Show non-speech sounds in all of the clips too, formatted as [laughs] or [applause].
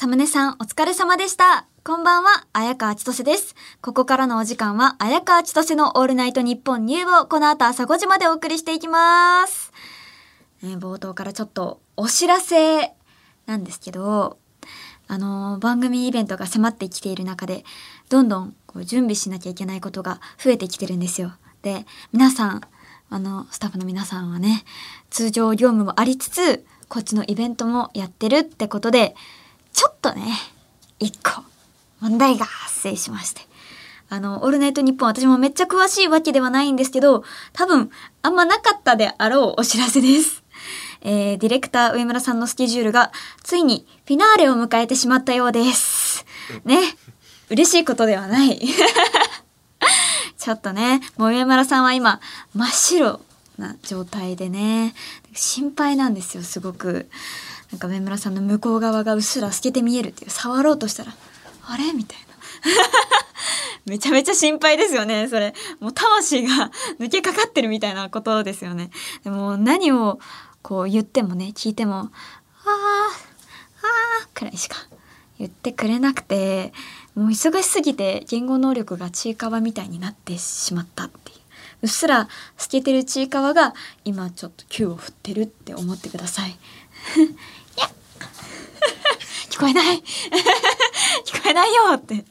サムネさんお疲れ様でした。こんばんは、綾川千歳です。ここからのお時間は、綾川千歳のオールナイトニッポンニューをこの後朝5時までお送りしていきます。ね、冒頭からちょっとお知らせなんですけど、あの番組イベントが迫ってきている中で、どんどんこう準備しなきゃいけないことが増えてきてるんですよ。で、皆さん、あの、スタッフの皆さんはね、通常業務もありつつ、こっちのイベントもやってるってことで、ちょっとね、一個、問題が発生しまして。あの、オールナイトニッポン私もめっちゃ詳しいわけではないんですけど、多分、あんまなかったであろうお知らせです。[laughs] えー、ディレクター上村さんのスケジュールが、ついにフィナーレを迎えてしまったようです。ね。嬉しいことではない。[laughs] ちょっとね、もう上村さんは今、真っ白な状態でね、心配なんですよ、すごく。なんか上村さんの向こう側がうっすら透けて見えるっていう、触ろうとしたら、あれ？みたいな。[laughs] めちゃめちゃ心配ですよね、それ。もう魂が抜けかかってるみたいなことですよね。でも何をこう言ってもね、聞いても、あー、あーくらいしか言ってくれなくて、もう忙しすぎて言語能力がちいかわみたいになってしまったっていう。うっすら透けてるちいかわが今ちょっと球を振ってるって思ってください。[laughs] 聞こえない [laughs] 聞こえないよって。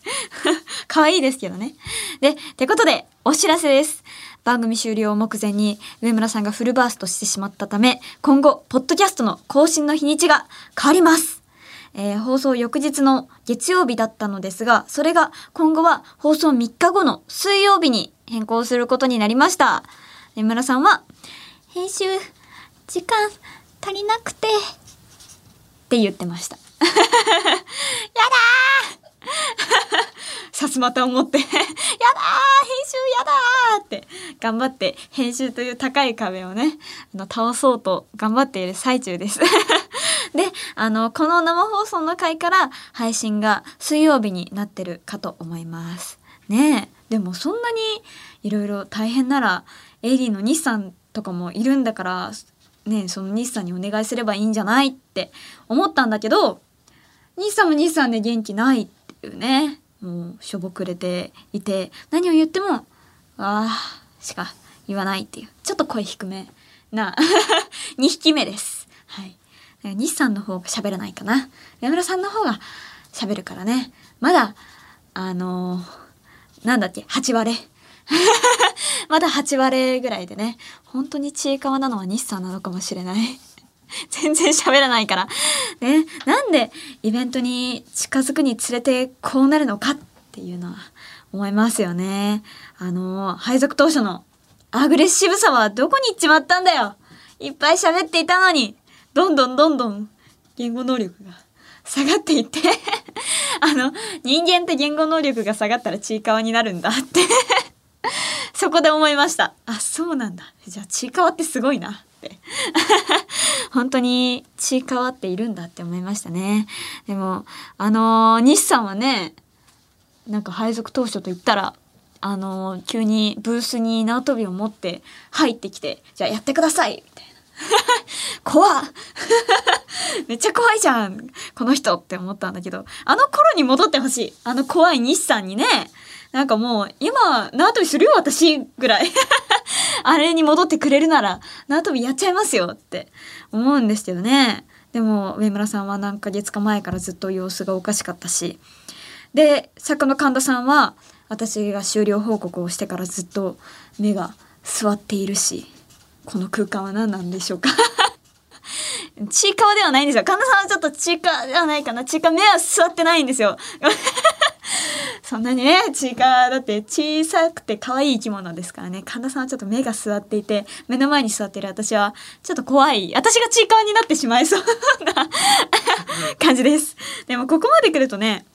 [laughs] 可愛いですけどね。で、ってことで、お知らせです。番組終了を目前に上村さんがフルバーストしてしまったため、今後、ポッドキャストの更新の日にちが変わります。えー放送翌日の月曜日だったのですが、それが今後は放送3日後の水曜日に変更することになりました。上村さんは、編集、時間足りなくて、って言ってました。やだ [laughs] さすまたを持って、やだー編集やだーって頑張って編集という高い壁をね、あの倒そうと頑張っている最中です。[laughs] で、あの、この生放送の回から配信が水曜日になってるかと思います。ねえ、でもそんなにいろいろ大変なら、AD の日産とかもいるんだから、ね、その日産にお願いすればいいんじゃないって思ったんだけど、日産も日産で元気ないっていうね、もうしょぼくれていて、何を言っても、ああ、しか言わないっていう、ちょっと声低めな [laughs] 2匹目です。はい。日産の方が喋らないかな。山村さんの方が喋るからね。まだ、あのーなんだっけ、8割。[laughs] まだ8割ぐらいでね、本当にちいかわなのは日産なのかもしれない。[laughs] 全然喋らないから。ね、なんでイベントに近づくにつれてこうなるのかっていうのは思いますよね。あの、配属当初のアグレッシブさはどこに行っちまったんだよいっぱい喋っていたのに、どんどんどんどん言語能力が下がっていって、[laughs] あの、人間って言語能力が下がったらちいかわになるんだってそこで思いました。あ、そうなんだ。じゃあちいかわってすごいなって。[laughs] 本当にちいかわっているんだって思いましたね。でも、あのー日産はね、なんか配属当初と言ったら、あのー急にブースに縄跳びを持って入ってきて、じゃあやってくださいみたいな。[laughs] 怖っ [laughs] めっちゃ怖いじゃんこの人って思ったんだけど、あの頃に戻ってほしい。あの怖い日産にね、なんかもう、今、縄跳びするよ、私ぐらい。[laughs] あれに戻ってくれるなら、縄跳びやっちゃいますよって思うんですけどね。でも、上村さんは何ヶ月か前からずっと様子がおかしかったし。で、作家の神田さんは、私が終了報告をしてからずっと目が座っているし、この空間は何なんでしょうか [laughs] ちいかわではないんですよ。神田さんはちょっとちいかわではないかな。ちいか目は座ってないんですよ。[laughs] [laughs] そんなにね、ちいかだって小さくて可愛い生き物ですからね。神田さんはちょっと目が座っていて、目の前に座っている私はちょっと怖い。私がちいかわになってしまいそうな [laughs] 感じです。でもここまで来るとね、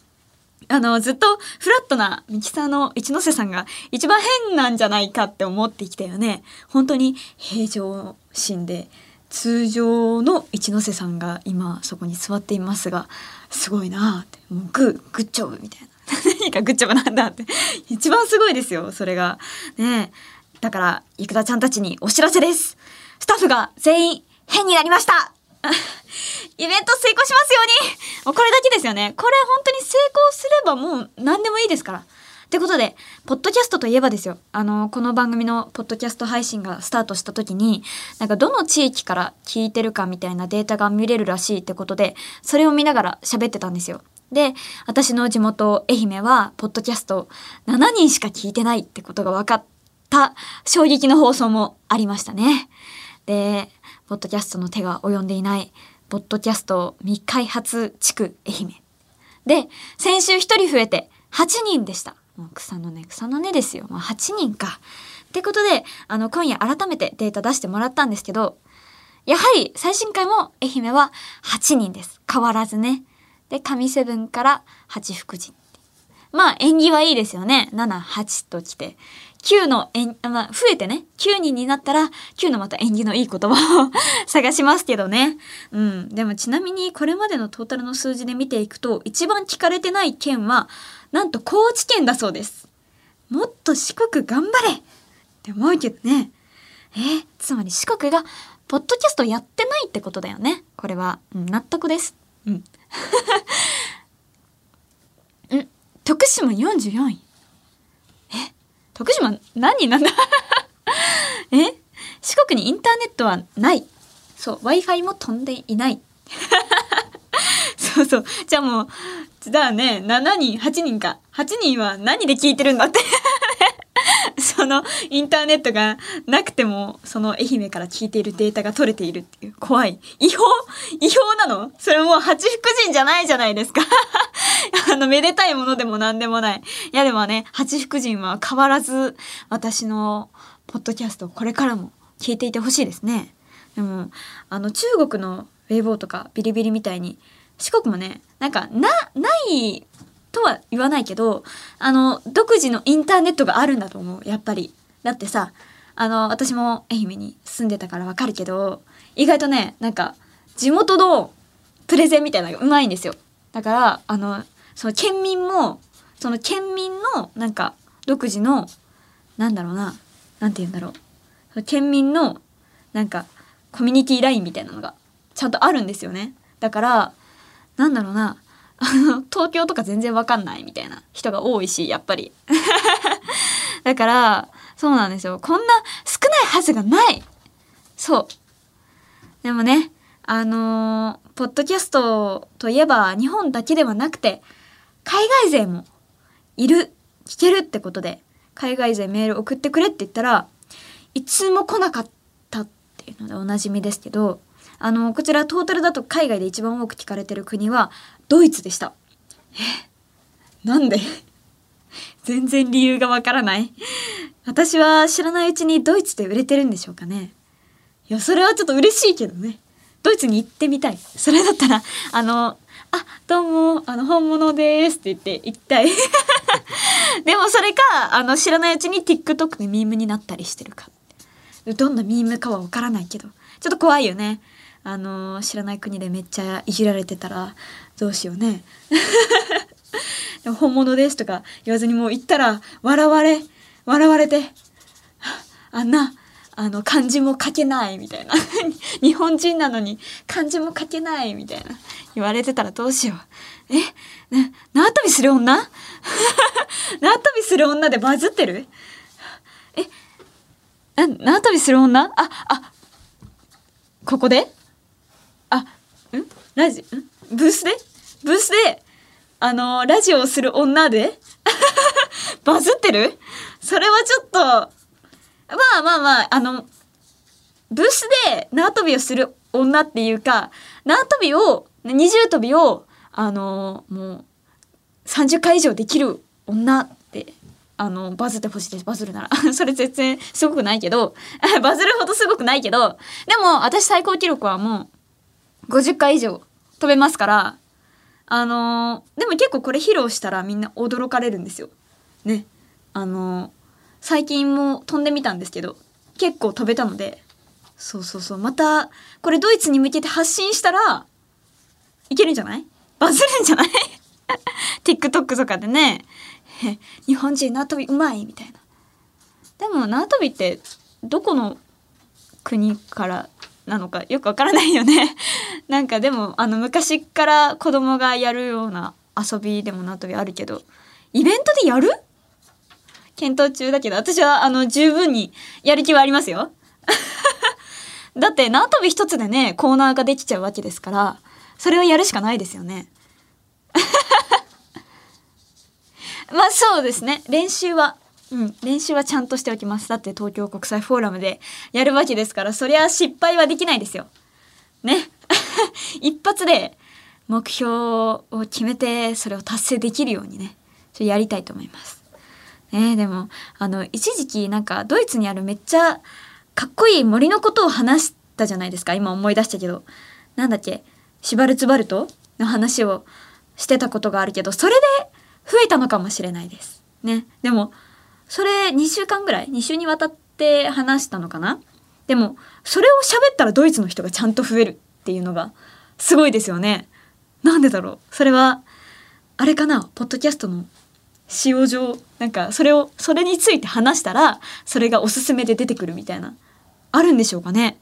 あの、ずっとフラットなミキサーの一ノ瀬さんが一番変なんじゃないかって思ってきたよね。本当に平常心で、通常の一ノ瀬さんが今そこに座っていますが、すごいなって、もうグー、グッジョブみたいな。[laughs] 何がグッジョブなんだって。一番すごいですよ、それが。ねだから、いくらちゃんたちにお知らせです。スタッフが全員変になりました [laughs] イベント成功しますようにもうこれだけですよね。これ本当に成功すればもう何でもいいですから。ってことで、ポッドキャストといえばですよ。あの、この番組のポッドキャスト配信がスタートした時に、なんかどの地域から聞いてるかみたいなデータが見れるらしいってことで、それを見ながら喋ってたんですよ。で、私の地元愛媛は、ポッドキャスト7人しか聞いてないってことが分かった衝撃の放送もありましたね。で、ポッドキャストの手が及んでいないポッドキャスト未開発地区愛媛。で、先週1人増えて8人でした。もう草の根、草の根ですよ。もう8人か。ってことで、あの、今夜改めてデータ出してもらったんですけど、やはり最新回も愛媛は8人です。変わらずね。で、神セブンから八福神。まあ、縁起はいいですよね。7、8と来て。9の縁、まあ、増えてね、9人になったら、9のまた縁起のいい言葉を [laughs] 探しますけどね。うん。でもちなみに、これまでのトータルの数字で見ていくと、一番聞かれてない県は、なんと高知県だそうです。もっと四国頑張れって思うけどね。えー、つまり四国が、ポッドキャストやってないってことだよね。これは、うん、納得です。うん。[laughs] ん徳島44位。え？徳島何人なんだ？[laughs] え？四国にインターネットはない。そう、Wi-Fi も飛んでいない。[laughs] そうそう。じゃあもう、じゃあね、7人、8人か。8人は何で聞いてるんだって [laughs] そのインターネットがなくてもその愛媛から聞いているデータが取れているっていう怖い。違法？違法なの？それもう八福神じゃないじゃないですか。[laughs] あのめでたいものでも何でもない。いやでもね八福神は変わらず私のポッドキャストこれからも聞いていてほしいですね。でもあの中国のウェイボーとかビリビリみたいに四国もねなんかなないとは言わないけど、あの、独自のインターネットがあるんだと思う、やっぱり。だってさ、あの、私も愛媛に住んでたからわかるけど、意外とね、なんか、地元のプレゼンみたいなのがうまいんですよ。だから、あの、その県民も、その県民の、なんか、独自の、なんだろうな、なんて言うんだろう。県民の、なんか、コミュニティラインみたいなのが、ちゃんとあるんですよね。だから、なんだろうな、[laughs] 東京とか全然わかんないみたいな人が多いし、やっぱり。[laughs] だから、そうなんですよ。こんな少ないはずがないそう。でもね、あのー、ポッドキャストといえば日本だけではなくて、海外勢もいる、聞けるってことで、海外勢メール送ってくれって言ったら、いつも来なかったっていうのでおなじみですけど、あの、こちらトータルだと海外で一番多く聞かれてる国はドイツでした。え？なんで？全然理由がわからない。私は知らないうちにドイツで売れてるんでしょうかね。いや、それはちょっと嬉しいけどね。ドイツに行ってみたい。それだったら、あの、あ、どうも、あの、本物ですって言って行きたい。[laughs] でもそれか、あの、知らないうちに TikTok でミームになったりしてるか。どんなミームかはわからないけど、ちょっと怖いよね。あの知らない国でめっちゃいじられてたらどうしようね。[laughs] 本物ですとか言わずにもう言ったら笑われ笑われてあんなあの漢字も書けないみたいな。[laughs] 日本人なのに漢字も書けないみたいな。言われてたらどうしよう。え？ね縄跳びする女？[laughs] 縄跳びする女でバズってる？え？縄跳びする女？ああここで？あん？ラジん？ブースで？ブースであのラジオをする女で [laughs] バズってる？それはちょっとまあまあまああのブースで縄跳びをする女っていうか縄跳びを二重跳びをあのもう30回以上できる女ってあのバズってほしいです。バズるなら。[laughs] それ全然すごくないけど [laughs] バズるほどすごくないけどでも私最高記録はもう50回以上飛べますから、あのー、でも結構これ披露したらみんな驚かれるんですよ。ね。あのー、最近も飛んでみたんですけど、結構飛べたので、そうそうそう、また、これドイツに向けて発信したら、いけるんじゃない？バズるんじゃない [laughs] ?TikTok とかでね、日本人縄跳びうまいみたいな。でも縄跳びってどこの国からなのかよくわからないよね。[laughs] なんかでもあの昔から子供がやるような遊びでも縄跳びあるけどイベントでやる？検討中だけど私はあの十分にやる気はありますよ。[laughs] だって縄跳び一つでねコーナーができちゃうわけですからそれをやるしかないですよね。[laughs] まあそうですね。練習はうん練習はちゃんとしておきます。だって東京国際フォーラムでやるわけですからそりゃ失敗はできないですよ。ね。[laughs] 一発で目標を決めてそれを達成できるようにねちょやりたいと思います。ねでもあの一時期なんかドイツにあるめっちゃかっこいい森のことを話したじゃないですか。今思い出したけど。なんだっけ？シュバルツバルトの話をしてたことがあるけどそれで増えたのかもしれないです。ね。でもそれ2週間ぐらい？2週にわたって話したのかな？でもそれを喋ったらドイツの人がちゃんと増えるっていうのがすごいですよね。なんでだろう？それはあれかな？ポッドキャストの使用上なんかそれをそれについて話したらそれがおすすめで出てくるみたいな。あるんでしょうかね？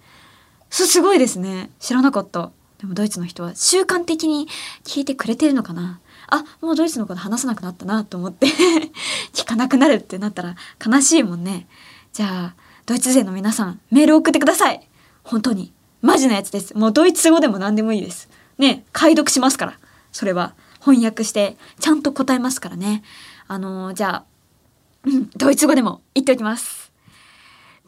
そすごいですね。知らなかった。でもドイツの人は習慣的に聞いてくれてるのかな？あもうドイツのこと話さなくなったなと思って [laughs] 聞かなくなるってなったら悲しいもんね。じゃあドイツ勢の皆さんメール送ってください。本当に。マジなやつです。もうドイツ語でも何でもいいです。ね解読しますから。それは。翻訳してちゃんと答えますからね。あのー、じゃあ、うん、ドイツ語でも言っておきます。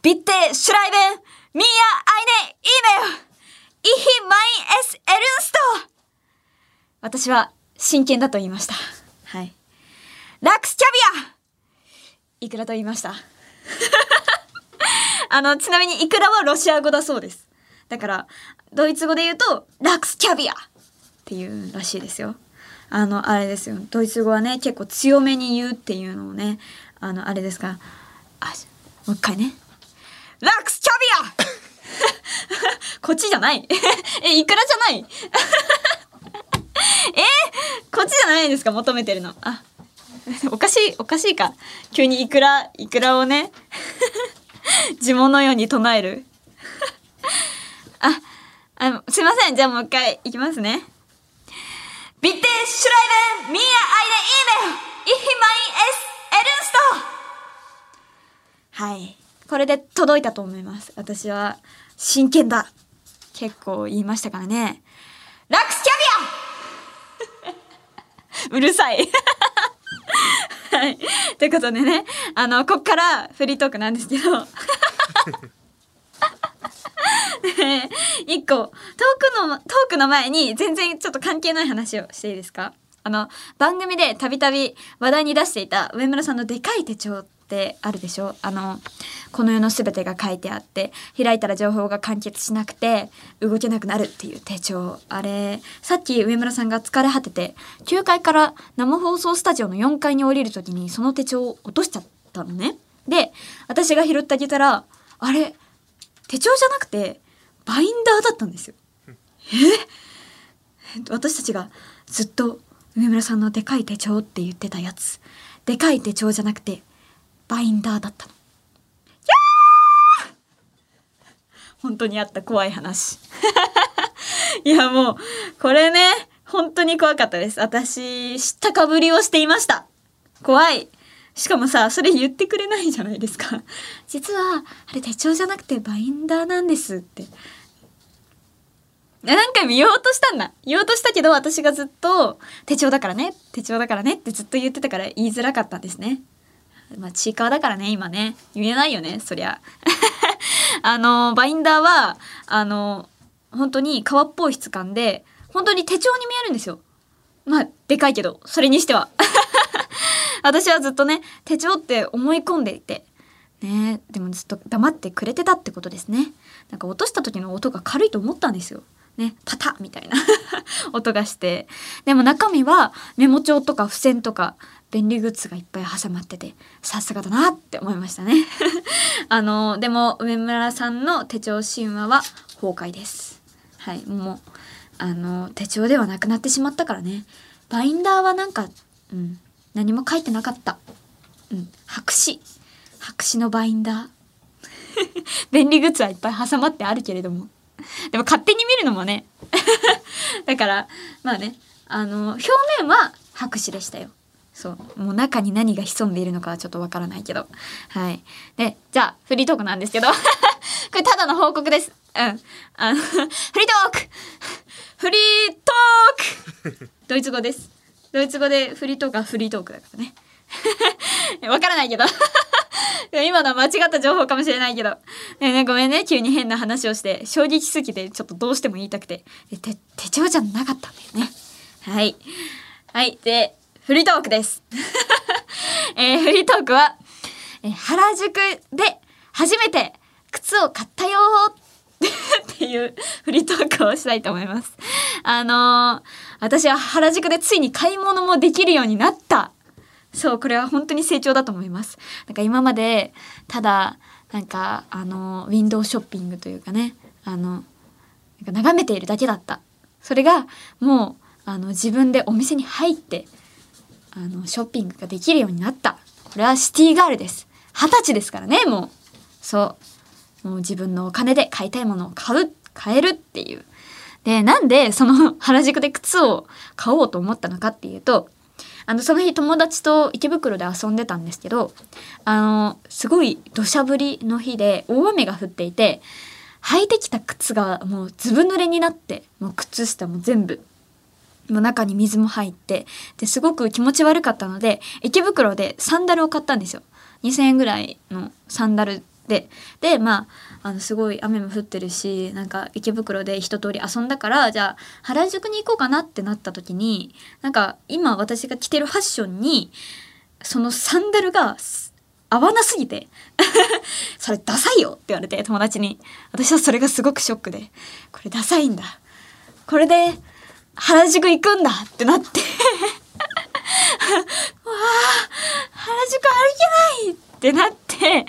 ビッテシュライベンミーアアイネイーメルイヒマイエスエルンスト。私は真剣だと言いました。はい。ラックスキャビアいくらと言いました？[laughs] あの、ちなみにイクラはロシア語だそうです。だから、ドイツ語で言うと、ラックスキャビアっていうらしいですよ。あの、あれですよ。ドイツ語はね、結構強めに言うっていうのをね、あの、あれですか。あ、もう一回ね。ラックスキャビア [laughs] こっちじゃない [laughs] え、いくらじゃない？こっちじゃないんですか？求めてるの。あおかしいおかしいか？急にいくらいくらをね [laughs] 呪文のように唱える？[laughs] ああすいません。じゃあもう一回いきますね。ビッテシュライベンミアアイネイーメイヒマイエスエルンスト。はい。これで届いたと思います。私は真剣だ。結構言いましたからね。ラックスキャビアうるさい。はい。ということでね、あの、こっからフリートークなんですけど。一個、トークの、トークの前に全然ちょっと関係ない話をしていいですか？あの、番組でたびたび話題に出していた上村さんのでかい手帳ってあるでしょ？あの、この世の全てが書いてあって開いたら情報が完結しなくて動けなくなるっていう手帳あれさっき上村さんが疲れ果てて9階から生放送スタジオの4階に降りる時にその手帳を落としちゃったのね。で私が拾ってあげたらあれ手帳じゃなくてバインダーだったんですよ。え？私たちがずっと上村さんのでかい手帳って言ってたやつでかい手帳じゃなくてバインダーだったの。本当にあった怖い話。[laughs] いやもうこれね本当に怖かったです。私知ったかぶりをしていました。怖い。しかもさそれ言ってくれないじゃないですか。実はあれ手帳じゃなくてバインダーなんですって。なんか見ようとしたんだ。言おうとしたけど私がずっと手帳だからね手帳だからねってずっと言ってたから言いづらかったんですねまあちいかわだからね今ね。言えないよねそりゃ。[laughs] あのバインダーはあの本当に革っぽい質感で本当に手帳に見えるんですよ。まあでかいけどそれにしては。[laughs] 私はずっとね手帳って思い込んでいて。ねでもずっと黙ってくれてたってことですね。なんか落とした時の音が軽いと思ったんですよ。ね、パタみたいな。[laughs] 音がして。でも中身はメモ帳とか付箋とか便利グッズがいっぱい挟まっててさすがだなって思いましたね。[laughs] あのでも上村さんの手帳神話は崩壊です。はいもうあの手帳ではなくなってしまったからね。バインダーはなんかうん何も書いてなかった。うん白紙。白紙のバインダー。[laughs] 便利グッズはいっぱい挟まってあるけれども。でも勝手に見るのもね。[laughs] だからまあねあの表面は白紙でしたよ。そうもう中に何が潜んでいるのかはちょっとわからないけどはいでじゃあフリートークなんですけど [laughs] これただの報告ですうんあのフリートークフリートーク [laughs] ドイツ語ですドイツ語でフリートークはフリートークだからね [laughs] わからないけど今のは間違った情報かもしれないけど。ねねごめんね。急に変な話をして。衝撃すぎて、ちょっとどうしても言いたくて。て、手帳じゃなかったんだよね。はい。はい。で、フリートークです。[laughs] えー、フリートークは、えー、原宿で初めて靴を買ったよ [laughs] っていうフリートークをしたいと思います。あのー、私は原宿でついに買い物もできるようになったそうこれは本当に成長だと思いますなんか今までただなんかあのウィンドウショッピングというかねあのなんか眺めているだけだったそれがもうあの自分でお店に入ってあのショッピングができるようになった。これはシティガールです。二十歳ですからねもう。そう。もう自分のお金で買いたいものを買う買えるっていう。でなんでその [laughs] 原宿で靴を買おうと思ったのかっていうとあのその日友達と池袋で遊んでたんですけどあのすごい土砂降りの日で大雨が降っていて履いてきた靴がもうずぶ濡れになってもう靴下も全部もう中に水も入ってですごく気持ち悪かったので池袋でサンダルを買ったんですよ。2,000円ぐらいのサンダルで。でまああのすごい雨も降ってるしなんか池袋で一通り遊んだからじゃあ原宿に行こうかなってなった時になんか今私が着てるファッションにそのサンダルが合わなすぎて [laughs] それダサいよって言われて友達に。私はそれがすごくショックでこれダサいんだ。これで原宿行くんだってなって。[laughs] わあ原宿歩けないってなって。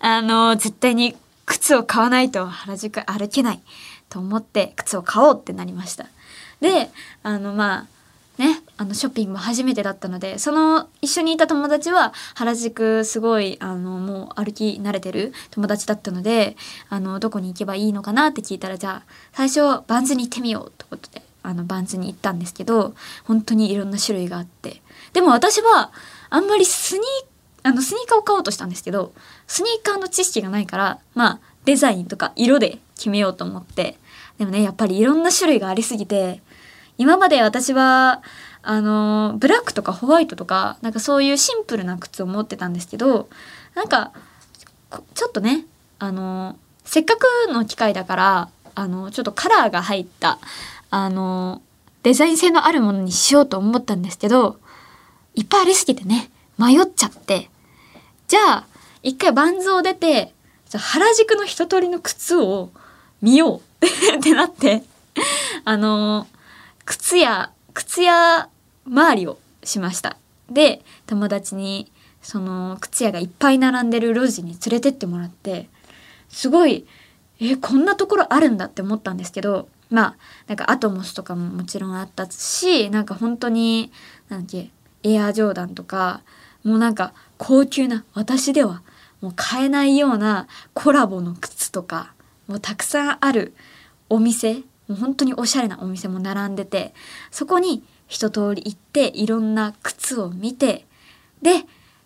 あの絶対に靴を買わないと原宿歩けないと思って靴を買おうってなりました。であのまあねあのショッピングも初めてだったのでその一緒にいた友達は原宿すごいあのもう歩き慣れてる友達だったのであのどこに行けばいいのかなって聞いたらじゃあ最初バンズに行ってみようってことで。あのバンズに行ったんですけど本当にいろんな種類があって。でも私はあんまりスニーあのスニーカーを買おうとしたんですけどスニーカーの知識がないからまあデザインとか色で決めようと思って。でもねやっぱりいろんな種類がありすぎて今まで私はあのブラックとかホワイトとかなんかそういうシンプルな靴を持ってたんですけどなんかちょっとねあのせっかくの機会だからあのちょっとカラーが入ったあのデザイン性のあるものにしようと思ったんですけどいっぱいありすぎてね迷っちゃって。じゃあ一回バンズを出て原宿の一通りの靴を見ようって [laughs] なってあの靴屋靴屋周りをしました。で友達にその靴屋がいっぱい並んでる路地に連れてってもらってすごいえこんなところあるんだって思ったんですけどまあなんかアトモスとかももちろんあったしなんか本当になんだっけエアジョーダンとかもうなんか高級な私ではもう買えないようなコラボの靴とかもうたくさんあるお店もう本当におしゃれなお店も並んでてそこに一通り行っていろんな靴を見てで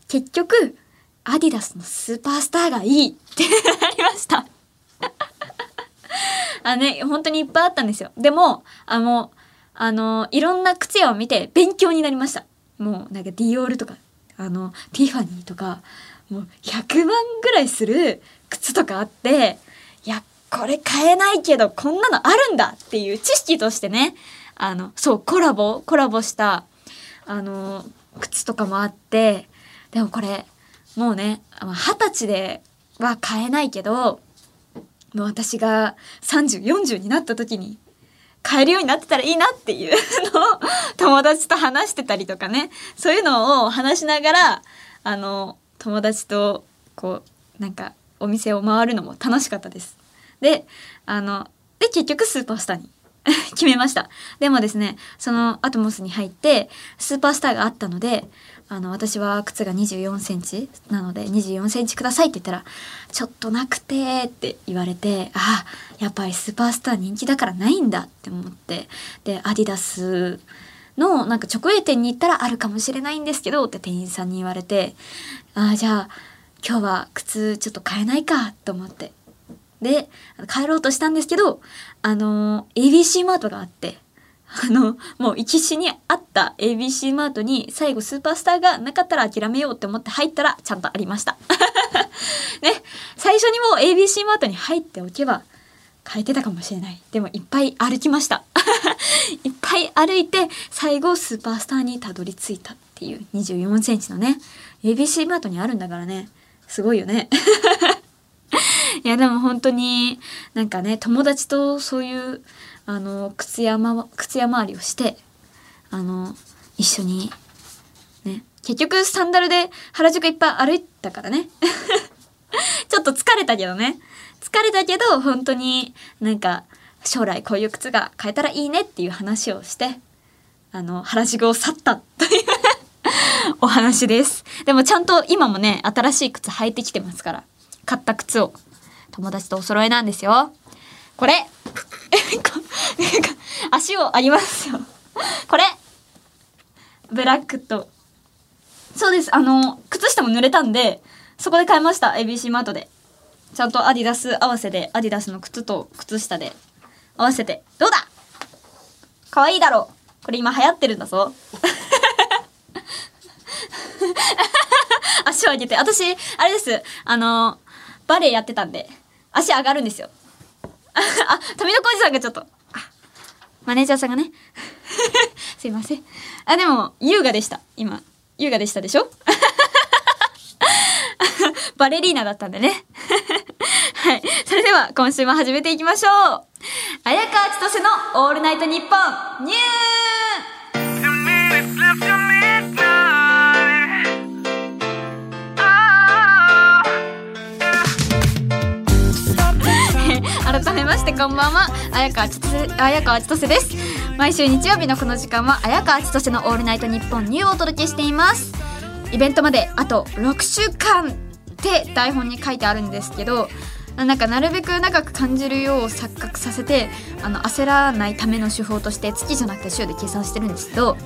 結局アディダスのスーパースターがいいって [laughs] なりました。あね本当にいっぱいあったんですよ。でもあのあのいろんな靴屋を見て勉強になりました。もうなんかディオールとかあのティファニーとかもう100万ぐらいする靴とかあっていやこれ買えないけどこんなのあるんだっていう知識としてねあのそうコラボコラボしたあの靴とかもあってでもこれもうね二十歳では買えないけどもう私が3040になった時に買えるようになってたらいいなっていう [laughs] のを友達と話してたりとかねそういうのを話しながらあの友達とこうなんかお店を回るのも楽しかったです。であので結局スーパースターに [laughs] 決めました。でもですね、そのアトモスに入って、スーパースターがあったので、あの、私は靴が24センチなので、24センチくださいって言ったら、ちょっとなくてって言われて、あ、やっぱりスーパースター人気だからないんだって思って、で、アディダスのなんか直営店に行ったらあるかもしれないんですけどって店員さんに言われて、あ、じゃあ、今日は靴ちょっと買えないかと思って。で、帰ろうとしたんですけど、あの、ABC マートがあって、あの、もう行きしにあった ABC マートに最後スーパースターがなかったら諦めようって思って入ったらちゃんとありました。[laughs] ね、最初にもう ABC マートに入っておけば買えてたかもしれない。でもいっぱい歩きました。[laughs] いっぱい歩いて最後スーパースターにたどり着いたっていう24センチのね、ABC マートにあるんだからね、すごいよね。[laughs] いやでも本当になんかね友達とそういうあの靴屋,、ま、靴屋回りをしてあの一緒にね。結局サンダルで原宿いっぱい歩いたからね。[laughs] ちょっと疲れたけどね。疲れたけど本当になんか将来こういう靴が買えたらいいねっていう話をしてあの原宿を去ったという [laughs] お話です。でもちゃんと今もね新しい靴履いてきてますから買った靴を友達とお揃いなんですよ。これ [laughs] 足をありますよ。これブラックと。そうです。あの、靴下も濡れたんで、そこで買いました。ABC マートで。ちゃんとアディダス合わせで、アディダスの靴と靴下で合わせて。どうだ？可愛いだろう。これ今流行ってるんだぞ。[laughs] 足を上げて。私、あれです。あの、バレエやってたんで、足上がるんですよ。あ、富野浩二さんがちょっと、マネージャーさんがね。[laughs] すいません。あ、でも、優雅でした。今。優雅でしたでしょ？[laughs] バレリーナだったんでね。[laughs] はい。それでは、今週も始めていきましょう。綾川千歳のオールナイトニッポンニューめましてこんばんは。綾川千歳綾川千歳です。毎週日曜日のこの時間は綾川千歳のオールナイトニッポンニューをお届けしています。イベントまであと6週間って台本に書いてあるんですけどなんかなるべく長く感じるよう錯覚させてあの焦らないための手法として月じゃなくて週で計算してるんですけど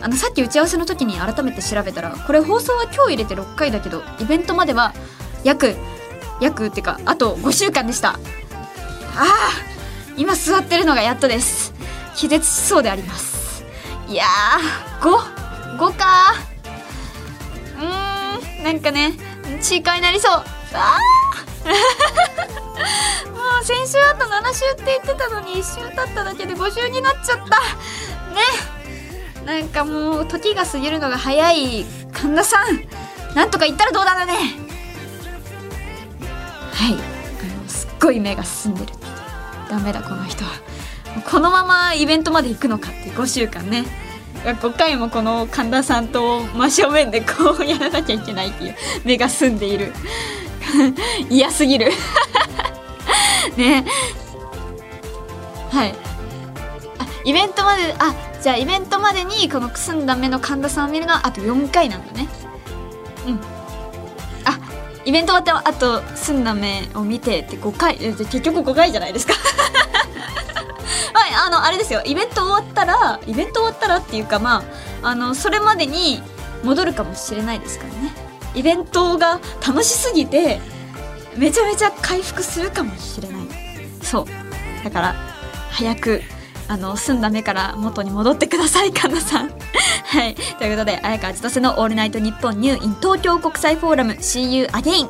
あのさっき打ち合わせの時に改めて調べたらこれ放送は今日入れて6回だけどイベントまでは約約っていうかあと5週間でした。ああ今座ってるのがやっとです。気絶しそうであります。いやー55か。うーんなんかねチーカーになりそう。あー。[laughs] もう先週あと7週って言ってたのに1週経っただけで5週になっちゃった。ね。なんかもう時が過ぎるのが早い。神田さんなんとか言ったらどうだろうね。はい。ごい目が進んでる。ダメだこの人。はこのままイベントまで行くのかって5週間ね。5回もこの神田さんと真正面でこうやらなきゃいけないっていう。目が澄んでいる。[laughs] 嫌すぎる。[laughs] ね。はい。あイベントまであじゃあイベントまでにこのくすんだ目の神田さんを見るのはあと4回なんだね。イベント終わってあと澄んだ目を見てって5回結局5回じゃないですか。[laughs] はいあのあれですよ。イベント終わったらイベント終わったらっていうかまああのそれまでに戻るかもしれないですからね。イベントが楽しすぎてめちゃめちゃ回復するかもしれない。そう。だから早くあの澄んだ目から元に戻ってください神田さん。[laughs] はい。ということで綾川千歳の「オールナイトニッポンニュー in 東京国際フォーラム See You Again」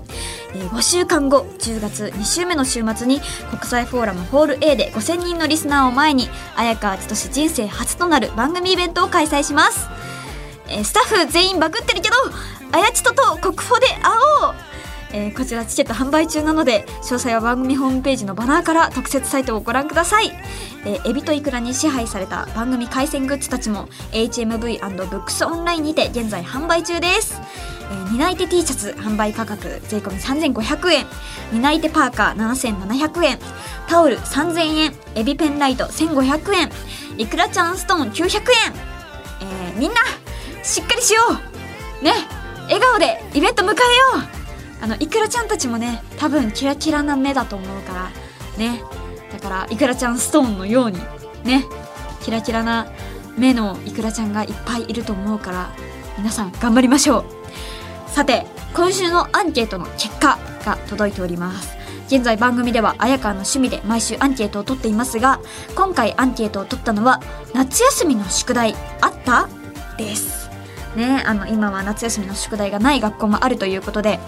えー5週間後10月2週目の週末に国際フォーラムホール A で5000人のリスナーを前に綾川千歳人生初となる番組イベントを開催します。えースタッフ全員バグってるけどあやちと国フォで会おう、えーこちらチケット販売中なので詳細は番組ホームページのバナーから特設サイトをご覧ください、えーエビとイクラに支配された番組回線グッズたちも HMV& ブックスオンラインにて現在販売中です、えー担い手 T シャツ販売価格税込3500円担い手パーカー7700円タオル3000円エビペンライト1500円いくらちゃんストーン900円えーみんなしっかりしよう。ね笑顔でイベント迎えよう。あのいくらちゃんたちもね多分キラキラな目だと思うからね。だからいくらちゃんストーンのようにね。キラキラな目のいくらちゃんがいっぱいいると思うから皆さん頑張りましょう。さて今週のアンケートの結果が届いております。現在番組では綾川の趣味で毎週アンケートを取っていますが今回アンケートを取ったのは夏休みの宿題あった？です。ねあの今は夏休みの宿題がない学校もあるということで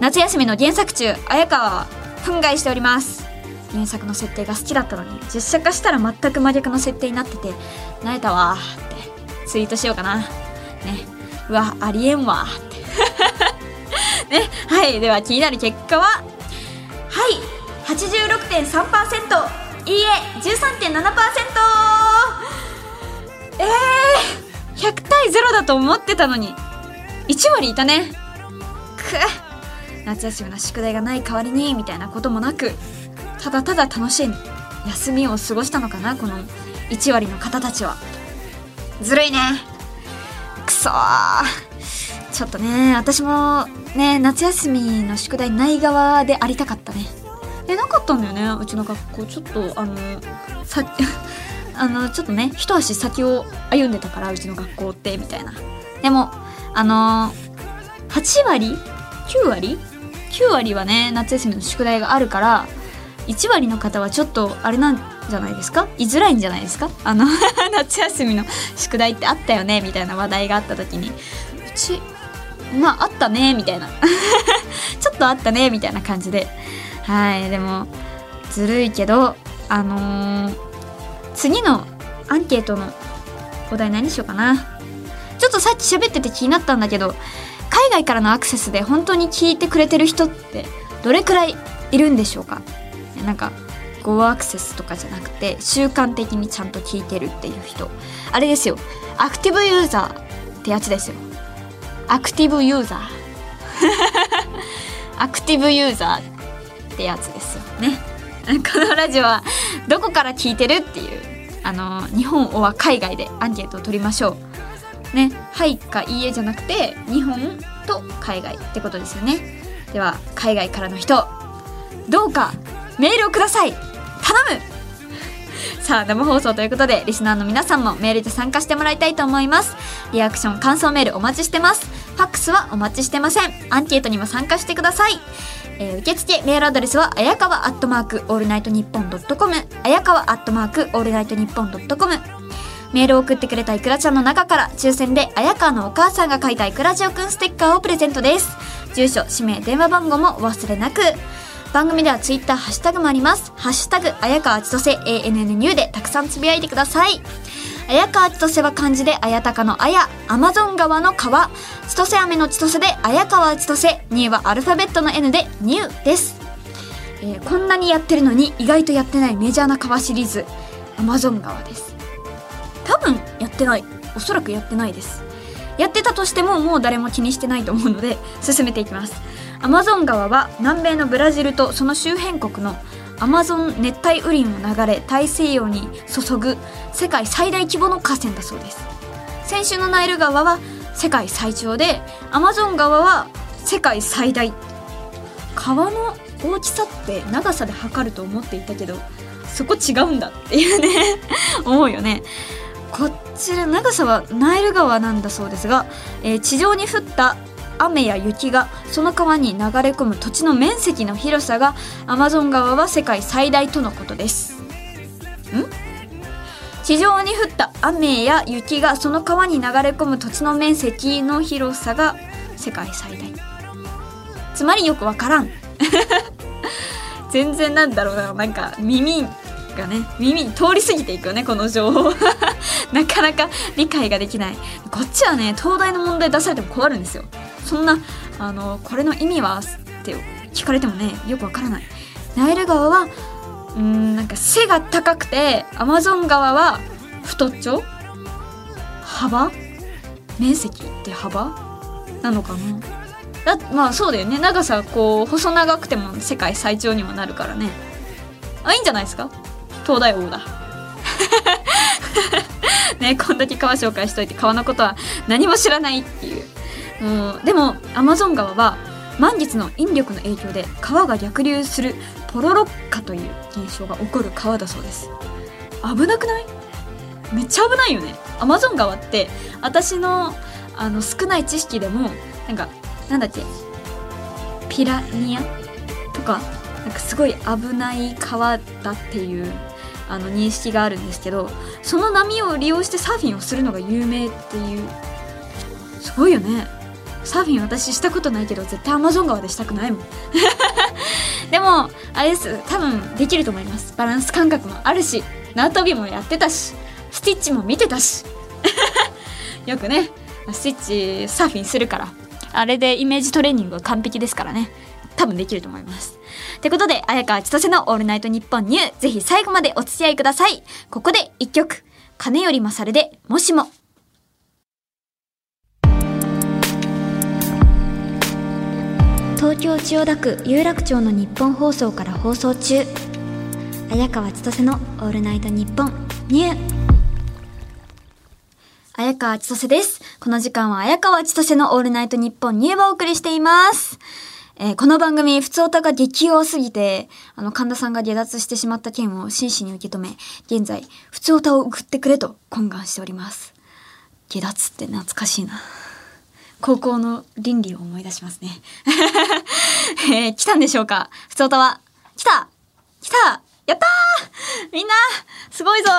夏休みの原作中綾川は憤慨しております。原作の設定が好きだったのに実写化したら全く真逆の設定になってて泣いたわってツイートしようかな。ねうわありえんわって。[laughs] ねはいでは気になる結果ははい86.3%いいえ13.7%えー、100対0だと思ってたのに。1割いたね。くっ。夏休みの宿題がない代わりにみたいなこともなくただただ楽しい休みを過ごしたのかなこの1割の方たちは。ずるいね。くそちょっとね私もね夏休みの宿題ない側でありたかったね。えなかったんだよねうちの学校。ちょっとあのさあのちょっとね一足先を歩んでたからうちの学校ってみたいな。でもあの8割？9割？9割はね夏休みの宿題があるから1割の方はちょっとあれなんじゃないですか？居づらいんじゃないですか？あの [laughs] 夏休みの宿題ってあったよね？みたいな話題があった時にうちまああったねみたいな。[laughs] ちょっとあったねみたいな感じで。はいでもずるいけどあのー次のアンケートのお題何しようかな。ちょっとさっき喋ってて気になったんだけど海外からのアクセスで本当に聞いてくれてる人ってどれくらいいるんでしょうか？なんか Go アクセスとかじゃなくて習慣的にちゃんと聞いてるっていう人。あれですよ。アクティブユーザーってやつですよ。アクティブユーザーアクティブユーザーってやつですよね。[laughs] このラジオはどこから聞いてるっていうあの日本は海外でアンケートを取りましょう。ねはいかいいえじゃなくて日本と海外ってことですよね。では海外からの人どうかメールをください。頼むさあ生放送ということでリスナーの皆さんもメールで参加してもらいたいと思います。リアクション感想メールお待ちしてます。ファックスはお待ちしてません。アンケートにも参加してください。えー受付メールアドレスはあやかわアットマークオールナイトニッポンドットコム。あやかわアットマークオールナイトニッポンドットコム。メールを送ってくれたいくらちゃんの中から抽選で綾川のお母さんが書いたいくらじおくんステッカーをプレゼントです。住所氏名電話番号もお忘れなく。番組ではツイッターハッシュタグもあります。ハッシュタグ綾川千歳 ANNU でたくさんつぶやいてください。綾川千歳は漢字で綾鷹の綾アマゾン川の川。千歳飴の千歳で綾川千歳ニューはアルファベットの N でニューです。えーこんなにやってるのに意外とやってないメジャーな川シリーズ。アマゾン川です。多分やってない。おそらくやってないです。やってたとしてももう誰も気にしてないと思うので進めていきます。アマゾン川は南米のブラジルとその周辺国のアマゾン熱帯雨林を流れ大西洋に注ぐ世界最大規模の河川だそうです。先週のナイル川は世界最長でアマゾン川は世界最大。川の大きさって長さで測ると思っていたけどそこ違うんだっていうね [laughs] 思うよね。こちら長さはナイル川なんだそうですが、えー地上に降った雨や雪がその川に流れ込む土地の面積の広さがアマゾン川は世界最大とのことです。ん？地上に降った雨や雪がその川に流れ込む土地の面積の広さが世界最大。つまりよくわからん。[laughs] 全然なんだろうななんか耳がね。耳に通り過ぎていくよねこの情報 [laughs] なかなか理解ができない。こっちはね東大の問題出されても困るんですよ。そんなあのこれの意味はって聞かれてもねよくわからない。ナイル川はうんなんか背が高くてアマゾン川は太っちょ？幅？面積って幅？なのかな？だまあそうだよね。長さこう細長くても世界最長にもなるからね。あいいんじゃないですか？東大王だ。[laughs] ねこんだけ川紹介しといて川のことは何も知らないっていう。もうでもアマゾン川は満月の引力の影響で川が逆流するポロロッカという現象が起こる川だそうです。危なくない？めっちゃ危ないよね。アマゾン川って私のあの少ない知識でもなんかなんだっけ？ピラニアとかなんかすごい危ない川だっていうあの認識があるんですけどその波を利用してサーフィンをするのが有名っていうすごいよね。サーフィン私したことないけど絶対アマゾン川でしたくないもん。[laughs] でもあれです。多分できると思います。バランス感覚もあるし縄跳びもやってたしスティッチも見てたし。[laughs] よくね。スティッチサーフィンするから。あれでイメージトレーニングは完璧ですからね。多分できると思います。ってことで綾川千歳の「オールナイトニッポン N」ぜひ最後までお付き合いください。ここで一曲。金より勝るでもしも。東京千代田区有楽町のニッポン放送から放送中。綾川千歳の「オールナイトニッポン N」綾川千歳です。この時間は綾川千歳のオールナイトニッポン Nをお送りしています。えーこの番組、普通歌が激弱すぎて、あの、神田さんが離脱してしまった件を真摯に受け止め、現在、普通歌を送ってくれと懇願しております。離脱って懐かしいな。高校の倫理を思い出しますね。[laughs] えー来たんでしょうか？普通歌は。来た来たやったーみんなすごいぞ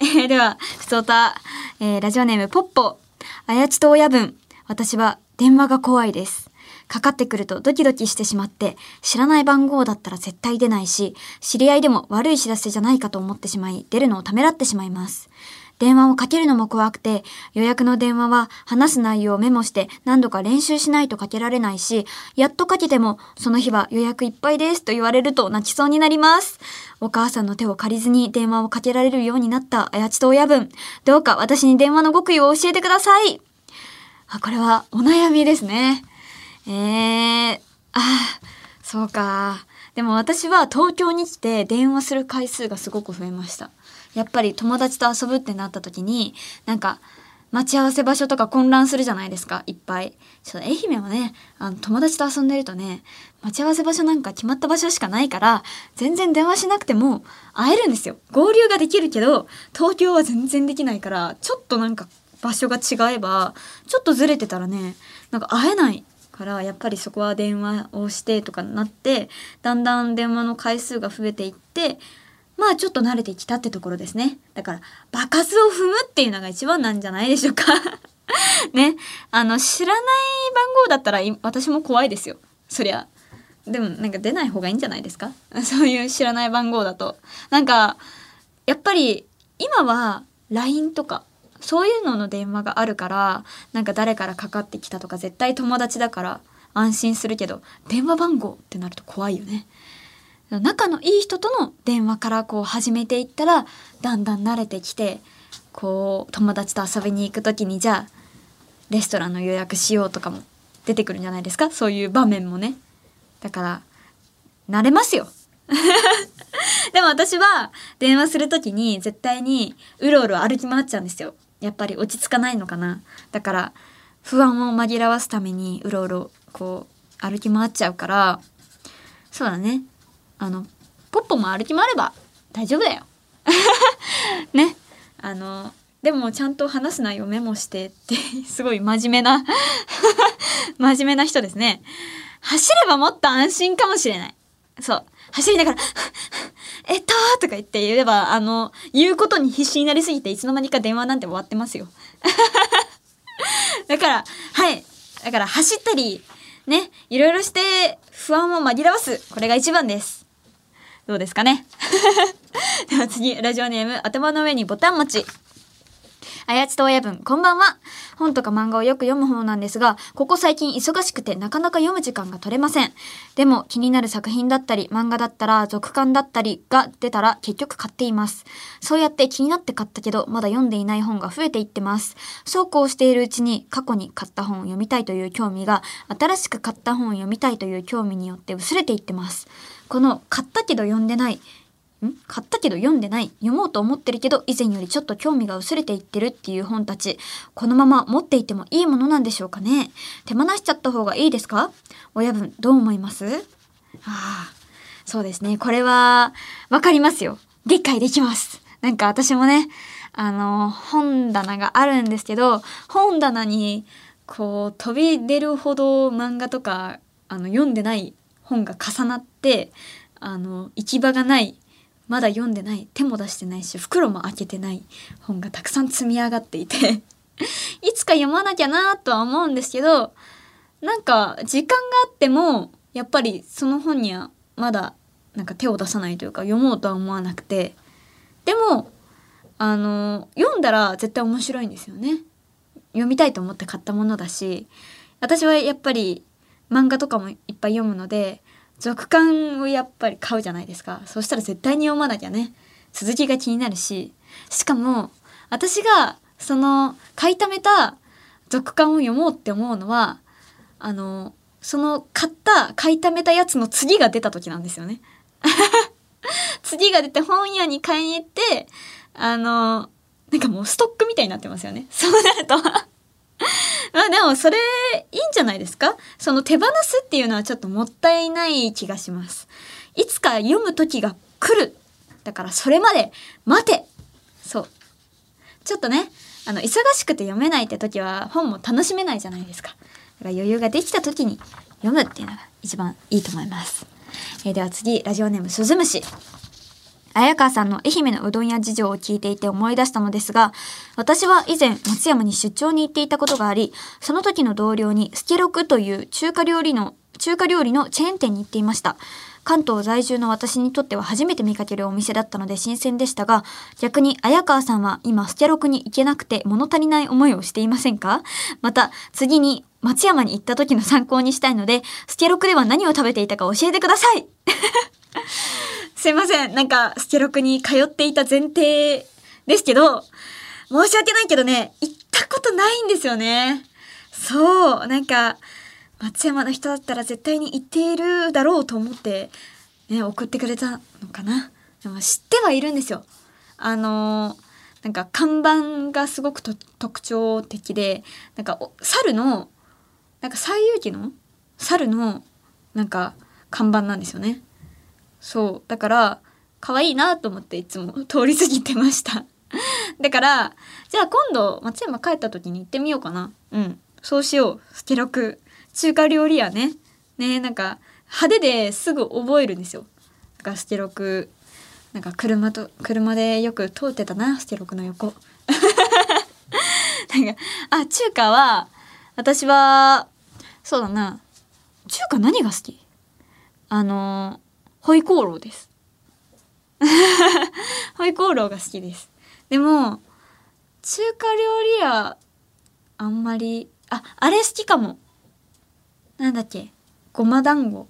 えーでは、普通歌、えーラジオネームポッポ。あやちと親分。私は電話が怖いです。かかってくるとドキドキしてしまって、知らない番号だったら絶対出ないし、知り合いでも悪い知らせじゃないかと思ってしまい、出るのをためらってしまいます。電話をかけるのも怖くて、予約の電話は話す内容をメモして何度か練習しないとかけられないし、やっとかけても、その日は予約いっぱいですと言われると泣きそうになります。お母さんの手を借りずに電話をかけられるようになったあやちと親分。どうか私に電話の極意を教えてください。あ、これはお悩みですね。えー、あ、そうか。でも私は東京に来て電話する回数がすごく増えました。やっぱり友達と遊ぶってなった時に、なんか、待ち合わせ場所とか混乱するじゃないですか、いっぱい。ちょっと愛媛はね、あの、友達と遊んでるとね、待ち合わせ場所なんか決まった場所しかないから、全然電話しなくても会えるんですよ。合流ができるけど、東京は全然できないから、ちょっとなんか場所が違えば、ちょっとずれてたらね、なんか会えないから、やっぱりそこは電話をしてとかなって、だんだん電話の回数が増えていって、まあちょっと慣れてきたってところですね。だから、場数を踏むっていうのが一番なんじゃないでしょうか。[laughs] ね。あの、知らない番号だったら私も怖いですよ。そりゃ。でもなんか出ない方がいいんじゃないですか？[laughs] そういう知らない番号だと。なんか、やっぱり今は LINE とかそういうのの電話があるからなんか誰からかかってきたとか絶対友達だから安心するけど電話番号ってなると怖いよね。仲のいい人との電話からこう始めていったらだんだん慣れてきてこう友達と遊びに行く時にじゃあレストランの予約しようとかも出てくるんじゃないですか？そういう場面もね。だから慣れますよ。[laughs] でも私は電話する時に絶対にうろうろ歩き回っちゃうんですよ。やっぱり落ち着かないのかな。だから不安を紛らわすためにうろうろこう歩き回っちゃうからそうだね。あのポッポも歩き回れば大丈夫だよ。[laughs] ね。あのでもちゃんと話す内容メモしてって [laughs] すごい真面目な [laughs] 真面目な人ですね。走ればもっと安心かもしれない。そう。走りながら「[laughs] えっと」とか言って言えばあの言うことに必死になりすぎていつの間にか電話なんて終わってますよ。[laughs] だからはい。だから走ったりねいろいろして不安を紛らわす。これが一番です。どうですかね。[laughs] では次ラジオネーム頭の上にボタン持ち。あやちと親分こんばんは本とか漫画をよく読む方なんですが、ここ最近忙しくてなかなか読む時間が取れません。でも気になる作品だったり、漫画だったら、続刊だったりが出たら結局買っています。そうやって気になって買ったけど、まだ読んでいない本が増えていってます。そうこうしているうちに、過去に買った本を読みたいという興味が、新しく買った本を読みたいという興味によって薄れていってます。この買ったけど読んでない、ん？買ったけど読んでない。読もうと思ってるけど以前よりちょっと興味が薄れていってるっていう本たち。このまま持っていてもいいものなんでしょうかね。手放しちゃった方がいいですか？親分どう思います？ああそうですね。これはわかりますよ。理解できます。なんか私もねあの本棚があるんですけど本棚にこう飛び出るほど漫画とかあの読んでない本が重なってあの行き場がないまだ読んでない手も出してないし袋も開けてない本がたくさん積み上がっていて [laughs] いつか読まなきゃなとは思うんですけどなんか時間があってもやっぱりその本にはまだなんか手を出さないというか読もうとは思わなくてでもあの読んだら絶対面白いんですよね。読みたいと思って買ったものだし私はやっぱり漫画とかもいっぱい読むので続刊をやっぱり買うじゃないですか。そしたら絶対に読まなきゃね。続きが気になるし。しかも私がその買いためた続刊を読もうって思うのはあのその買った買いためたやつの次が出た時なんですよね。[laughs] 次が出て本屋に買いに行ってあのなんかもうストックみたいになってますよね。そうなると。まあでもそれいいんじゃないですか？その手放すっていうのはちょっともったいない気がします。いつか読む時が来る。だからそれまで待てそう。ちょっとね、あの、忙しくて読めないって時は本も楽しめないじゃないですか。だから余裕ができた時に読むっていうのが一番いいと思います。えーでは次、ラジオネームスズムシ。綾川さんの愛媛のうどん屋事情を聞いていて思い出したのですが、私は以前松山に出張に行っていたことがあり、その時の同僚にスケロクという中華料理の、中華料理のチェーン店に行っていました。関東在住の私にとっては初めて見かけるお店だったので新鮮でしたが、逆に綾川さんは今スケロクに行けなくて物足りない思いをしていませんか？また、次に松山に行った時の参考にしたいので、スケロクでは何を食べていたか教えてくださいすいません。なんか、スケロクに通っていた前提ですけど、申し訳ないけどね、行ったことないんですよね。そう、なんか、松山の人だったら絶対に行っているだろうと思って、ね、送ってくれたのかな。でも知ってはいるんですよ。あのーなんか看板がすごく特徴的で、なんか猿の、なんか西遊記の猿の、なんか看板なんですよね。そう。だから可愛いなと思っていつも [laughs] 通り過ぎてました。[laughs] だからじゃあ今度松山帰った時に行ってみようかな。うん。そうしよう。スケロク。中華料理屋ね。ねなんか派手ですぐ覚えるんですよ。だからスケロク。なんか車と車でよく通ってたな。スケロクの横。[laughs] なんかあ中華は私はそうだな。中華何が好き？あのホイコーローです。[laughs] ホイコーローが好きです。でも、中華料理屋、あんまり、あ、あれ好きかも。なんだっけごま団子。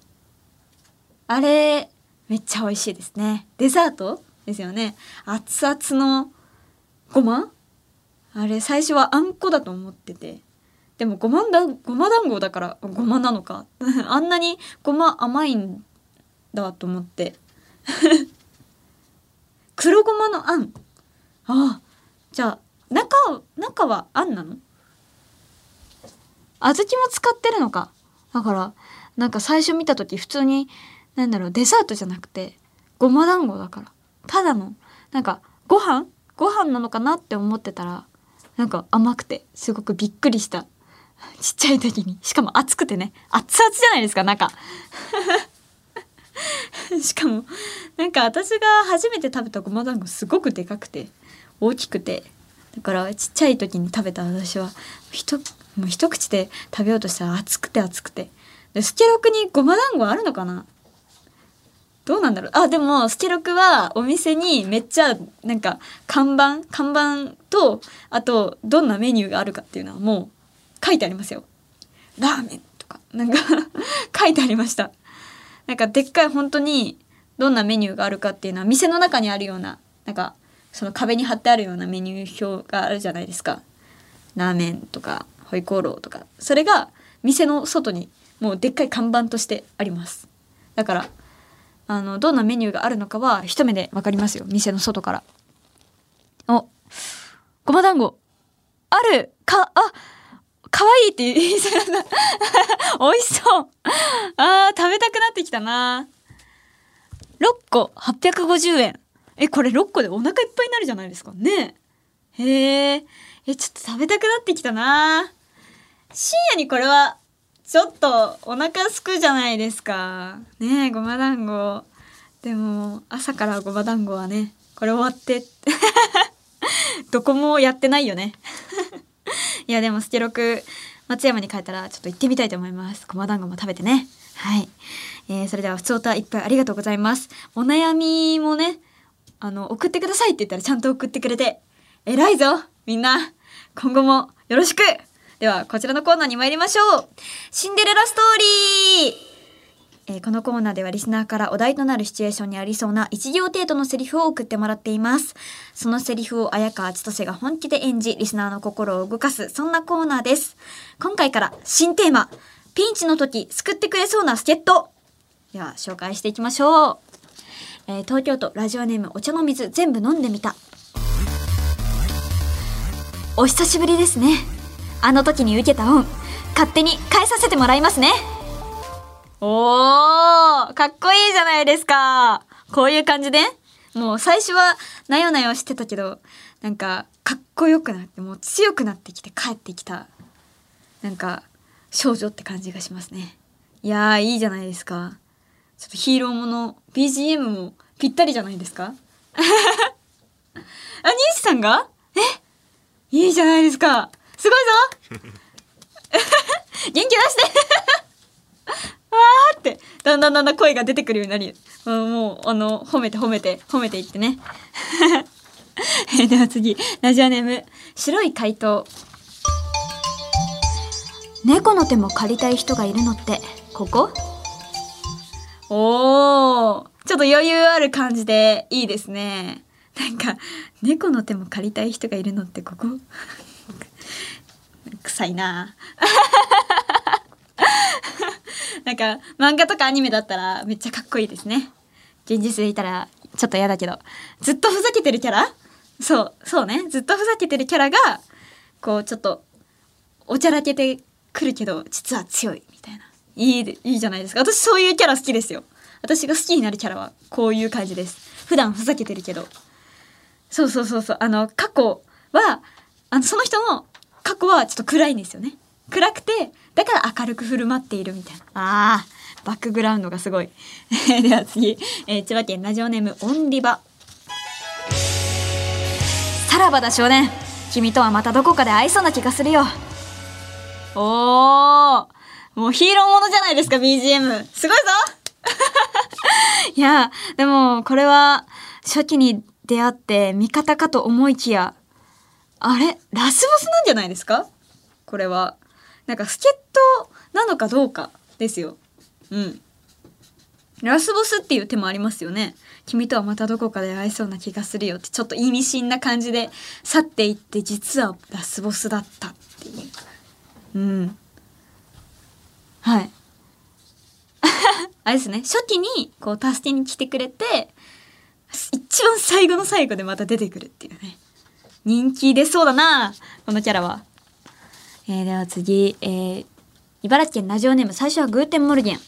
あれ、めっちゃ美味しいですね。デザートですよね。熱々のごまあれ、最初はあんこだと思ってて。でもごまだ、ごま団子だからごまなのか。[laughs] あんなにごま甘いんだと思って。[laughs] 黒ごまのあん。ああじゃあ中中はあんなの？小豆も使ってるのか。だからなんか最初見た時普通になんだろうデザートじゃなくてごま団子だから。ただのなんかご飯？ご飯なのかなって思ってたらなんか甘くてすごくびっくりした。ちっちゃい時に。しかも熱くてね。熱々じゃないですか中。[laughs] しかもなんか私が初めて食べたごま団子すごくでかくて大きくて。だからちっちゃい時に食べた私はひともう一口で食べようとしたら熱くて熱くて。でスケロクにごま団子あるのかな？どうなんだろう？あでもスケロクはお店にめっちゃなんか看板看板とあとどんなメニューがあるかっていうのはもう書いてありますよ。ラーメンとか。なんか [laughs] 書いてありました。なんかでっかい本当にどんなメニューがあるかっていうのは店の中にあるようななんかその壁に貼ってあるようなメニュー表があるじゃないですか。ラーメンとかホイコーローとか。それが店の外にもうでっかい看板としてあります。だからあのどんなメニューがあるのかは一目でわかりますよ。店の外から。おごま団子。あるかあ可愛いいって言いそうな。ん [laughs] だ美味しそう。あー食べたくなってきたな。6個850円。えこれ6個でお腹いっぱいになるじゃないですか。ね。へええちょっと食べたくなってきたな。深夜にこれはちょっとお腹すくじゃないですか。ねえごま団子。でも朝からごま団子はねこれ終わって。[laughs] どこもやってないよね。[laughs] いやでもスケロク松山に帰ったらちょっと行ってみたいと思います。ごま団子も食べてね。はい、えー、それでは普通歌いっぱいありがとうございます。お悩みもねあの送ってくださいって言ったらちゃんと送ってくれて。偉いぞみんな。今後もよろしく。ではこちらのコーナーに参りましょう。シンデレラストーリー。えーこのコーナーではリスナーからお題となるシチュエーションにありそうな1行程度のセリフを送ってもらっています。そのセリフを綾川千歳が本気で演じ、リスナーの心を動かす、そんなコーナーです。今回から新テーマ、ピンチの時救ってくれそうな助っ人。では紹介していきましょう。えー東京都ラジオネームお茶の水全部飲んでみた。お久しぶりですね。あの時に受けた恩、勝手に返させてもらいますね。おーかっこいいじゃないですか。こういう感じで？もう最初はなよなよしてたけどなんかかっこよくなってもう強くなってきて帰ってきたなんか少女って感じがしますね。いやーいいじゃないですか。ちょっとヒーローもの BGM もぴったりじゃないですか。[laughs] あ、ニーシさんが？え？いいじゃないですか。すごいぞ。[laughs] 元気出して。ーってだんだんだんだん声が出てくるようになりうもうあの褒めて褒めて褒めていってね。[laughs] では次ラジオネーム白い回答。猫の手も借りたい人がいるのってここ？おーちょっと余裕ある感じでいいですね。なんか猫の手も借りたい人がいるのってここ？[laughs] 臭いな。なんか漫画とかアニメだったらめっちゃかっこいいですね。現実でいたらちょっと嫌だけど。ずっとふざけてるキャラ？そうそうね。ずっとふざけてるキャラがこうちょっとおちゃらけてくるけど実は強いみたいな。いいいいじゃないですか。私そういうキャラ好きですよ。私が好きになるキャラはこういう感じです。普段ふざけてるけど。そうそうそうそう。あの過去はあのその人の過去はちょっと暗いんですよね。暗くてだから明るく振る舞っているみたいな。あーバックグラウンドがすごい。[laughs] では次、えー千葉県ラジオネームオンリバ。さらばだ少年。君とはまたどこかで会いそうな気がするよ。おーもうヒーローものじゃないですか BGM すごいぞ。[laughs] いやでもこれは初期に出会って味方かと思いきやあれラスボスなんじゃないですか？これは。なんか助っ人なのかどうかですよ。うん。ラスボスっていう手もありますよね。君とはまたどこかで会えそうな気がするよってちょっと意味深な感じで去っていって実はラスボスだったっていう。うん。はい。あれですね。初期にこう助けに来てくれて一番最後の最後でまた出てくるっていうね。人気出そうだなこのキャラは。えー、では次、えー、茨城県ラジオネーム最初はグーテンモルゲン。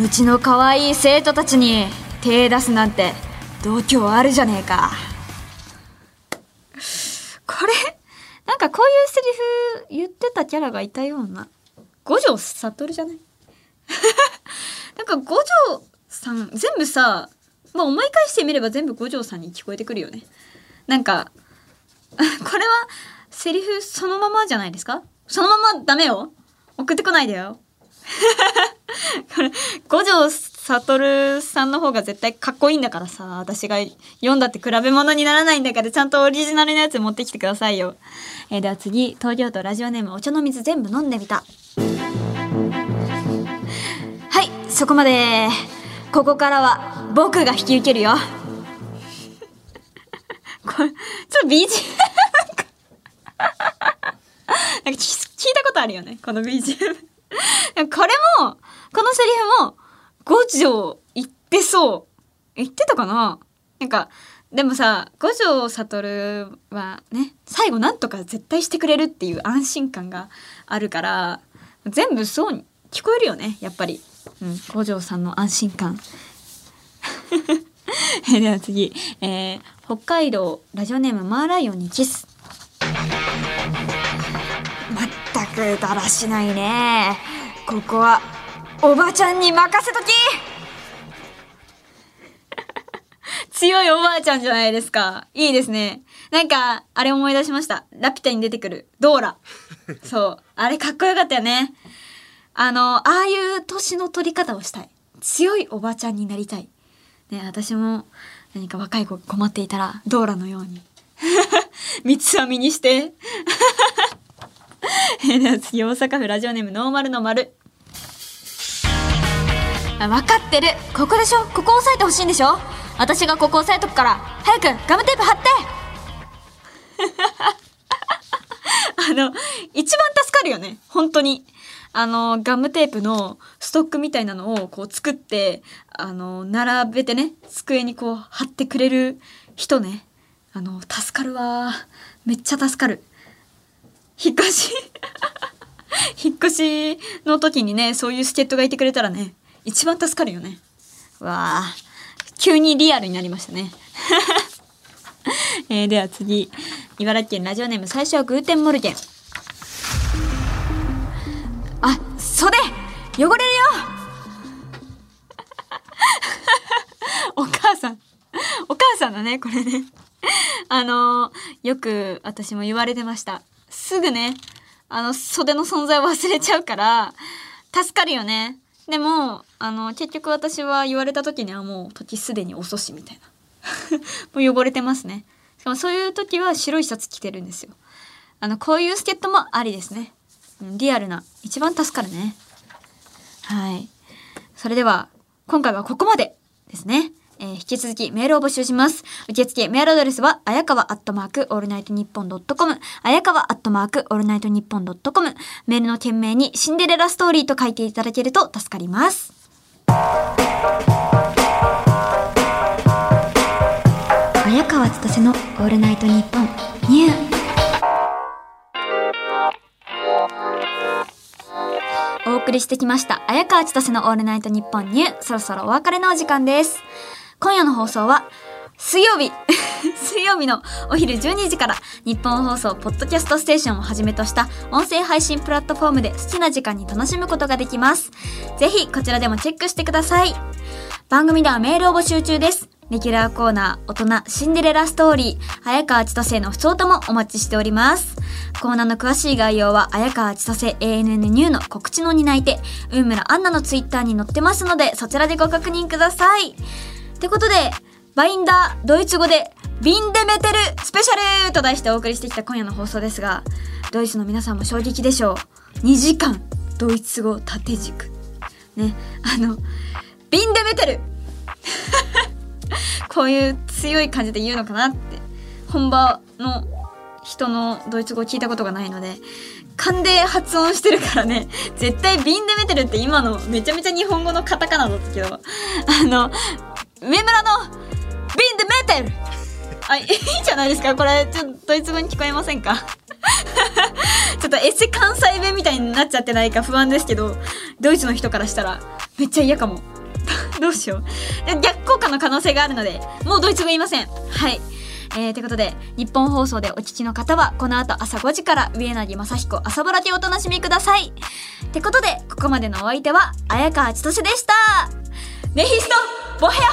うちの可愛い生徒たちに手出すなんて度胸あるじゃねえか。これなんかこういうセリフ言ってたキャラがいたような。五条悟じゃない？[laughs] なんか五条さん全部さまあ思い返してみれば全部五条さんに聞こえてくるよね。なんか [laughs] これはセリフそのままじゃないですか？そのままダメよ送ってこないでよ [laughs] これ五条悟さんの方が絶対かっこいいんだからさ、私が読んだって比べ物にならないんだから、ちゃんとオリジナルのやつ持ってきてくださいよ。えーでは次、東京都ラジオネームお茶の水全部飲んでみた。はい、そこまで。ここからは僕が引き受けるよ。これ、ちょっと BGM [laughs] なんか聞いたことあるよね、この BGM。これも、このセリフも、五条言ってそう。言ってたかな？なんか、でもさ、五条悟はね、最後なんとか絶対してくれるっていう安心感があるから、全部そうに聞こえるよね、やっぱり。うん、五条さんの安心感。[laughs] では次、えー北海道ラジオネームマーライオンにキス。くだらしないね。ここはおばちゃんに任せとき [laughs] 強いおばあちゃんじゃないですか。いいですね。なんか、あれ思い出しました。ラピュタに出てくるドーラ。[laughs] そう。あれかっこよかったよね。あの、ああいう年の取り方をしたい。強いおばちゃんになりたい。ね、私も何か若い子困っていたら、ドーラのように。[laughs] 三つ編みにして。えでは次、大阪府ラジオネームノーマルの丸。分かってる。ここでしょ？ここ押さえてほしいんでしょ？私がここ押さえとくから。早くガムテープ貼って。[laughs] あの一番助かるよね。本当に。あのガムテープのストックみたいなのをこう作ってあの並べてね机にこう貼ってくれる人ね。あの助かるわめっちゃ助かる。引っ越し？[laughs] 引っ越しの時にねそういう助っ人がいてくれたらね一番助かるよね。わあ急にリアルになりましたね。[laughs] えーでは次。茨城県ラジオネーム最初はグーテンモルゲン。あ袖汚れるよ。[laughs] お母さん。お母さんだねこれね。あのよく私も言われてました。すぐねあの袖の存在を忘れちゃうから助かるよね。でもあの結局私は言われた時にはもう時すでに遅しみたいな。[laughs] もう汚れてますね。しかもそういう時は白いシャツ着てるんですよ。あのこういう助っ人もありですね。リアルな一番助かるね。はい。それでは今回はここまでですね。えー引き続きメールを募集します。受付メールアドレスは、あやかわアットマークオールナイトニッポンドットコム、あやかわアットマークオールナイトニッポンドットコム、メールの件名にシンデレラストーリーと書いていただけると助かります。綾川千歳のオールナイトニッポン。ニュー。お送りしてきました。綾川千歳のオールナイトニッポン。ニュー。そろそろお別れのお時間です。今夜の放送は水曜日 [laughs] 水曜日のお昼12時から日本放送ポッドキャストステーションをはじめとした音声配信プラットフォームで好きな時間に楽しむことができますぜひこちらでもチェックしてください番組ではメールを募集中です。レギュラーコーナー、大人、シンデレラストーリー、早川千歳の不相ともお待ちしております。コーナーの詳しい概要は、綾川千歳 ANN ニューの告知の担い手、運村アンナのツイッターに載ってますので、そちらでご確認ください。ってことで、バインダー、ドイツ語で、ビンデメテルスペシャルと題してお送りしてきた今夜の放送ですが、ドイツの皆さんも衝撃でしょう。2時間、ドイツ語縦軸。ね、あの、ビンデメテル [laughs] こういう強い感じで言うのかなって本場の人のドイツ語を聞いたことがないので勘で発音してるからね絶対ビンデメテルって今のめちゃめちゃ日本語のカタカナだったけどあの上村のビンデメテルあいいじゃないですか。これちょっとドイツ語に聞こえませんか？[laughs] ちょっとエセ関西弁みたいになっちゃってないか不安ですけどドイツの人からしたらめっちゃ嫌かも。[laughs] どうしよう。逆効果の可能性があるのでもうドイツ語言いません。はい。えー、ということで日本放送でお聞きの方はこの後朝5時から上柳正彦朝ぼらでお楽しみください。ってことでここまでのお相手は綾川千歳でした。メヒストボヘ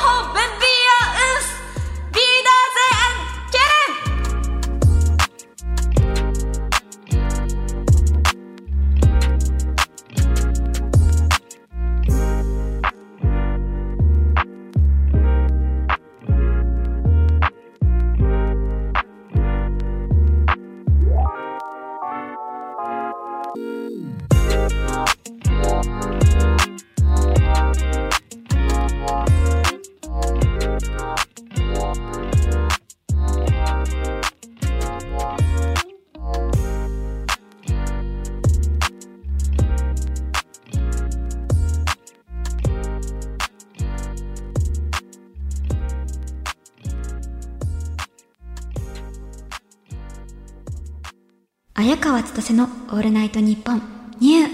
オールナイトニッポンニュー